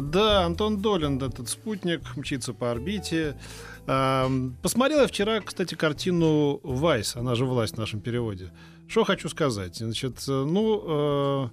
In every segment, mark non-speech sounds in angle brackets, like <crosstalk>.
Да, Антон Долин, этот спутник, мчится по орбите. Посмотрел я вчера, кстати, картину «Вайс», она же «Власть» в нашем переводе. Что хочу сказать? Значит, э, ну, э,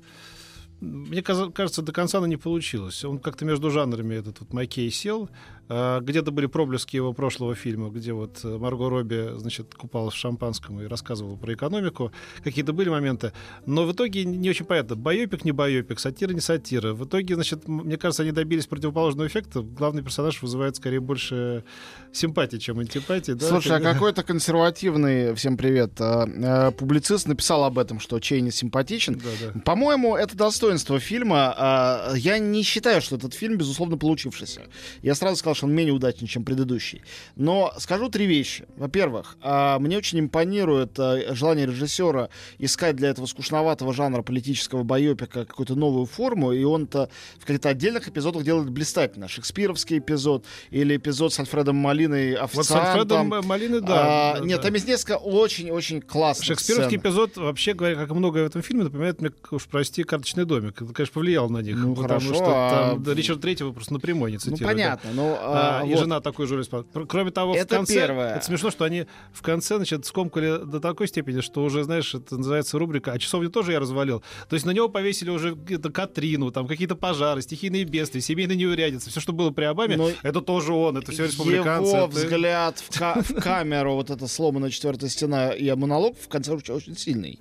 мне кажется, до конца она не получилась. Он как-то между жанрами, этот вот Маккей, сел. Э, Где-то были проблески его прошлого фильма, где вот э, Марго Робби, значит, купалась в шампанском и рассказывала про экономику. Какие-то были моменты. Но в итоге не очень понятно, байопик, не байопик, сатира, не сатира. В итоге, значит, мне кажется, они добились противоположного эффекта. Главный персонаж вызывает скорее больше симпатии, чем антипатии. да? Слушай, а какой-то консервативный, всем привет, э, э, публицист написал об этом, что Чейни симпатичен. Да, да. По-моему, это достоинство фильма. А, Я не считаю, что этот фильм, безусловно, получившийся. Я сразу сказал, что он менее удачный, чем предыдущий. Но скажу три вещи. Во-первых, а, мне очень импонирует а, желание режиссера искать для этого скучноватого жанра политического байопика какую-то новую форму, и он-то в каких-то отдельных эпизодах делает блистательно. Шекспировский эпизод или эпизод с Альфредом Малиной Вот с официантом. Альфредом Малины, да. А, да, нет, да. там есть несколько очень-очень классных Шекспировский сцен. эпизод, вообще говоря, как многое в этом фильме, напоминает мне, уж прости, карточный домик. Это, конечно, повлиял на них. Ну, потому хорошо, что а- там да, Ричард Третьего просто напрямую не Ну, цитирует. да. понятно. А, а, и вот. жена такой же Кроме того, Это в конце... первое. Это смешно, что они в конце, значит, скомкали до такой степени, что уже, знаешь, это называется рубрика «А часовню тоже я развалил». То есть на него повесили уже где-то Катрину, там какие-то пожары, стихийные бедствия, семейные неурядицы. Все, что было при Обаме, Но это тоже он, это все республиканцы. Его это- взгляд в, ка- в камеру, вот эта сломанная четвертая стена и монолог в конце очень сильный.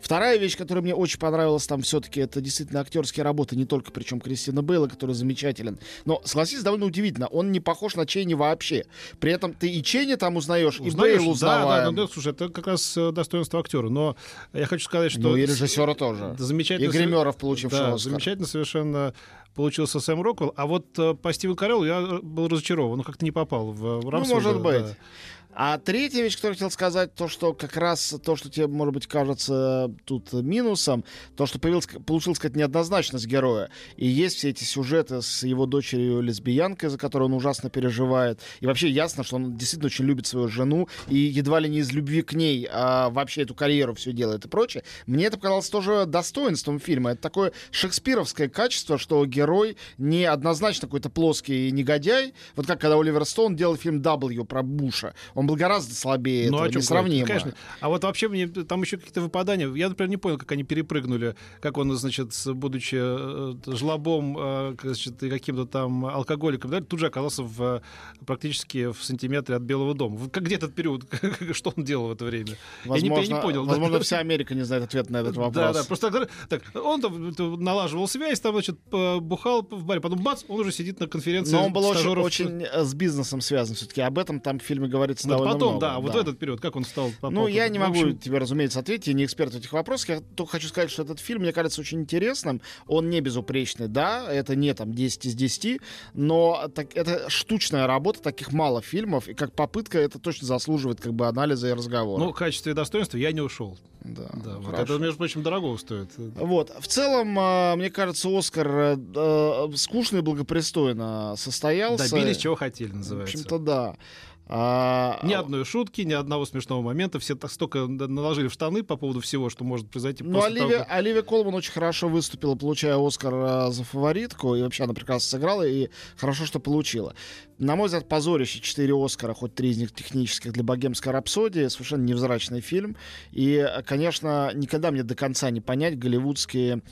Вторая вещь, которая мне очень понравилась там все-таки, это действительно актерские работы, не только причем Кристина Бейла, который замечателен. Но, согласись, довольно удивительно, он не похож на Чейни вообще. При этом ты и Чейни там узнаешь, и Узнаешь? Бейл Да, узнаваем. да, ну, да, слушай, это как раз э, достоинство актера. Но я хочу сказать, что... Ну и режиссера тоже. Да, замечательно. И гримеров, получившего Да, Оскар. замечательно совершенно получился Сэм Роквелл. А вот э, по Стивену Кареллу я э, был разочарован. Он как-то не попал в, в Ну, может да, быть. да. А третья вещь, которую я хотел сказать, то, что как раз то, что тебе, может быть, кажется тут минусом, то, что появилась, получилась какая-то неоднозначность героя. И есть все эти сюжеты с его дочерью лесбиянкой, за которую он ужасно переживает. И вообще ясно, что он действительно очень любит свою жену, и едва ли не из любви к ней а вообще эту карьеру все делает и прочее. Мне это показалось тоже достоинством фильма. Это такое шекспировское качество, что герой не однозначно какой-то плоский негодяй. Вот как когда Оливер Стоун делал фильм W про Буша. Он был гораздо слабее Ну, этого, о чем несравнимо. Конечно. А вот вообще мне там еще какие-то выпадания. Я, например, не понял, как они перепрыгнули, как он, значит, будучи э, жлобом, э, значит, и каким-то там алкоголиком, да, тут же оказался в, э, практически в сантиметре от Белого дома. Как где этот период? <laughs> Что он делал в это время? Я не- я Возможно, не понял. возможно <laughs> вся Америка не знает ответ на этот вопрос. Да, да, просто так, так, он там налаживал связь, там, значит, бухал в баре, потом бац, он уже сидит на конференции Но он был очень, стажеров. очень с бизнесом связан все-таки. Об этом там в фильме говорится Вот потом, много. да, вот в этот период, как он стал? попал Ну, я не В могу общем, тебе, разумеется, ответить, я не эксперт в этих вопросах. Я только хочу сказать, что этот фильм, мне кажется, очень интересным. Он не безупречный, да, это не там 10 из 10, но так, это штучная работа, таких мало фильмов, и как попытка это точно заслуживает как бы анализа и разговора. Ну, в качестве достоинства я не ушел. да, Да, вот это, между прочим, дорого стоит. Вот. В целом, а, мне кажется, Оскар э, э, скучно и благопристойно состоялся. Добились, чего хотели, В называется. общем-то, да. А, Ни одной шутки, ни одного смешного момента. Все так столько наложили в штаны по поводу всего, что может произойти Ну, Оливия, того, Оливия Колман очень хорошо выступила, получая Оскар э, за фаворитку. И вообще она прекрасно сыграла, и хорошо, что получила. На мой взгляд, позорище. Четыре Оскара, хоть три из них технических для «Богемской рапсодии». Совершенно невзрачный фильм. И, конечно, никогда мне до конца не понять голливудские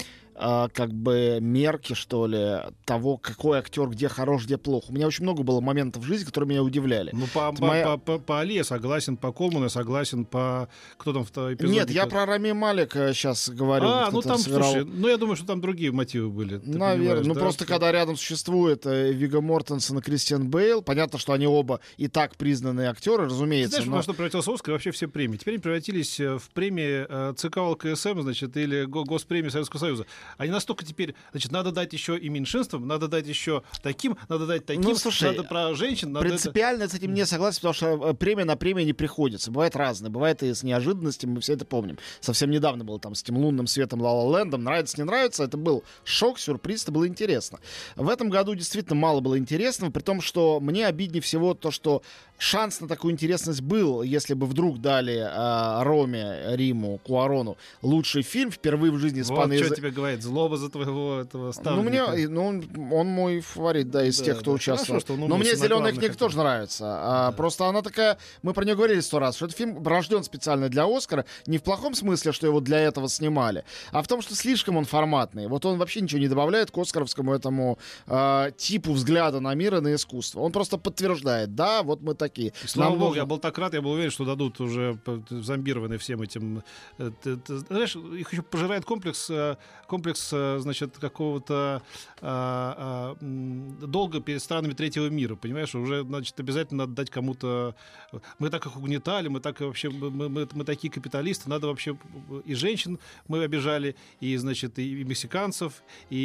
э, как бы мерки, что ли, того, какой актер где хорош, где плох. У меня очень много было моментов в жизни, которые меня удивляли. Ну, по, по, моя- по, по- по Али я согласен, по Колману я согласен, по... Кто там в эпизоде? Нет, я про Рами Малика сейчас говорю. А, ну там, сыграл. слушай, ну я думаю, что там другие мотивы были. ты Наверное. Ну да, просто что- когда рядом существует э, Вига Мортенсон и Кристиан Бейл, понятно, что они оба и так признанные актеры, Ты разумеется. знаешь, но- во что превратился Оскар и вообще все премии? Теперь они превратились э, в премии э, ЦК ЛКСМ, значит, или Го- Госпремии Советского Союза. Они настолько теперь, значит, надо дать еще и меньшинствам, надо дать еще таким, надо дать таким, Ну, слушай, надо про женщин, надо это- Принципиально с этим не согласен, потому что э, премия на премию не приходится. Бывает разное. Бывает и с неожиданностями, мы все это помним. Совсем недавно было там с этим лунным светом Ла Ла Лэндом. Нравится, не нравится, это был шок, сюрприз, это было интересно. В этом году действительно мало было интересного, при том, что мне обиднее всего то, что шанс на такую интересность был, если бы вдруг дали э, Роме, Риму, Куарону лучший фильм впервые в жизни Вот испанный что тебе говорит, злоба за твоего этого ну, ставника. мне, ну, он, он мой фаворит, да, из Да, тех, кто да. участвовал. Хорошо, что он Но мне на «Зеленая книга» тоже нравится. А, Просто она такая... Мы про нее говорили сто раз, что этот фильм рожден специально для «Оскара». Не в плохом смысле, что его для этого снимали, а в том, что слишком он форматный. Вот он вообще ничего не добавляет к «Оскаровскому» этому а, типу взгляда на мир и на искусство. Он просто подтверждает, да, вот мы такие. И Слава богу, нужно- я был так рад, я был уверен, что дадут уже зомбированные всем этим. э, т- т- Знаешь, их еще пожирает комплекс, э, комплекс, э, значит, какого-то а, а, долга перед странами третьего мира, понимаешь? Уже, значит, обязательно надо дать кому-то... Мы так их угнетали, мы так вообще, мы, мы- мы- такие капиталисты, надо вообще и женщин мы обижали, и, значит, и, мексиканцев, и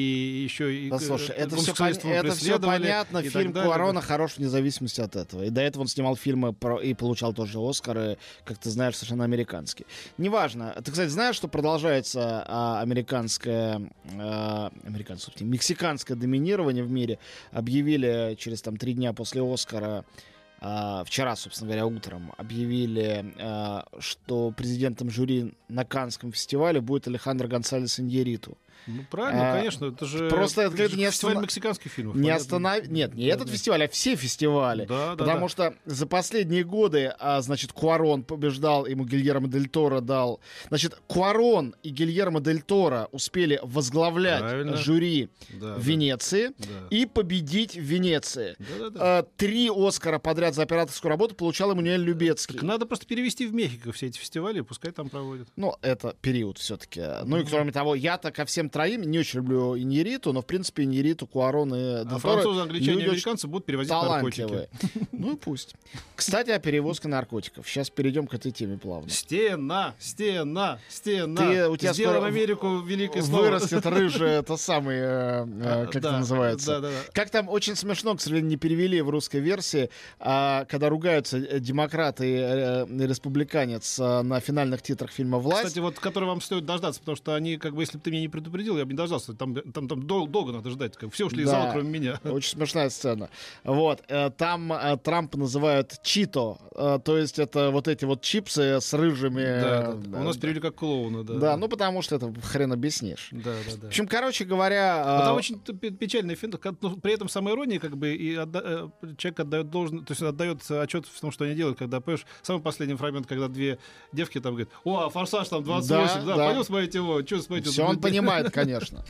еще и Да, э, слушай, это все, мы это все понятно. Фильм. Куарона хорош вне зависимости от этого. И до этого он снимал фильмы про... и получал тоже Оскары, как ты знаешь, совершенно американские. Неважно. Ты, кстати, знаешь, что продолжается а, американское, а, американское, собственно, мексиканское доминирование в мире. Объявили через там три дня после Оскара а, вчера, собственно говоря, утром объявили, а, что президентом жюри на Канском фестивале будет Алехандро Гонсалес Иньериту. Ну, правильно, А, конечно, это же... просто это как-то не фестиваль останов- мексиканских фильмов. Не останов... Нет, не Да, этот да. фестиваль, а все фестивали. Да, да, Потому да. что за последние годы, а, значит, Куарон побеждал, ему Гильермо Дель Торо дал. Значит, Куарон и Гильермо Дель Торо успели возглавлять Правильно. жюри Да, в да, Венеции да. и победить в Венеции. Да-да-да. А, Три Оскара подряд за операторскую работу получал Эммануэль Любецкий. Так надо просто перевести в Мехико все эти фестивали, пускай там проводят. Ну, это период все-таки. Ну и кроме того, я-то ко всем троим не очень люблю Иньериту, но в принципе Иньериту, Куарон и Дель А французы, англичане, очень американцы будут перевозить наркотики. <laughs> Ну и пусть. Кстати, о перевозке наркотиков. Сейчас перейдем к этой теме плавно. Стена, стена, стена. Ты- у тебя Сделаем Америку великой снова. Вырастет <laughs> рыжий, это самый, э, э, А, как это называется? Да, да, да. Как там очень смешно, к сожалению, не перевели в русской версии, а, когда ругаются э, демократы и республиканец на финальных титрах фильма «Власть». Кстати, вот который вам стоит дождаться, потому что они, как бы, если бы ты меня не предупредил, я бы не дождался. Там, там, там дол- долго надо ждать. Как, все ушли из Да. зала, кроме меня. Очень смешная сцена. Вот. э, Там э, Трамп называют чито. э, То есть это вот эти вот чипсы с рыжими... Да, э, да. У нас перевели как клоуна, да. Да, ну потому что это хрен объяснишь. Да, да, да. В общем, короче говоря... Но э, там очень печальный фильм, ну, при этом самая ирония, как бы, и отда- человек отдает должен, то есть отдает отчет в том, что они делают, когда, понимаешь, самый последний фрагмент, когда две девки там говорят, о, а форсаж там 28, Да, да, да. пойдем смотреть его, что смотрите? Все он понимает, конечно.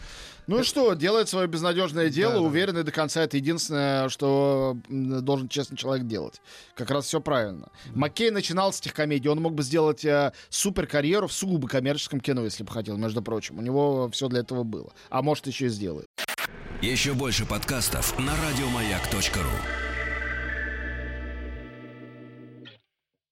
Ну и что, делает свое безнадежное дело, Да, да. уверенный до конца. Это единственное, что должен честный человек делать. Как раз все правильно. Маккей начинал с техкомедии. Он мог бы сделать э, супер карьеру в сугубо коммерческом кино, если бы хотел, между прочим. У него все для этого было. А может, еще и сделает. Еще больше подкастов на радиомаяк.ру.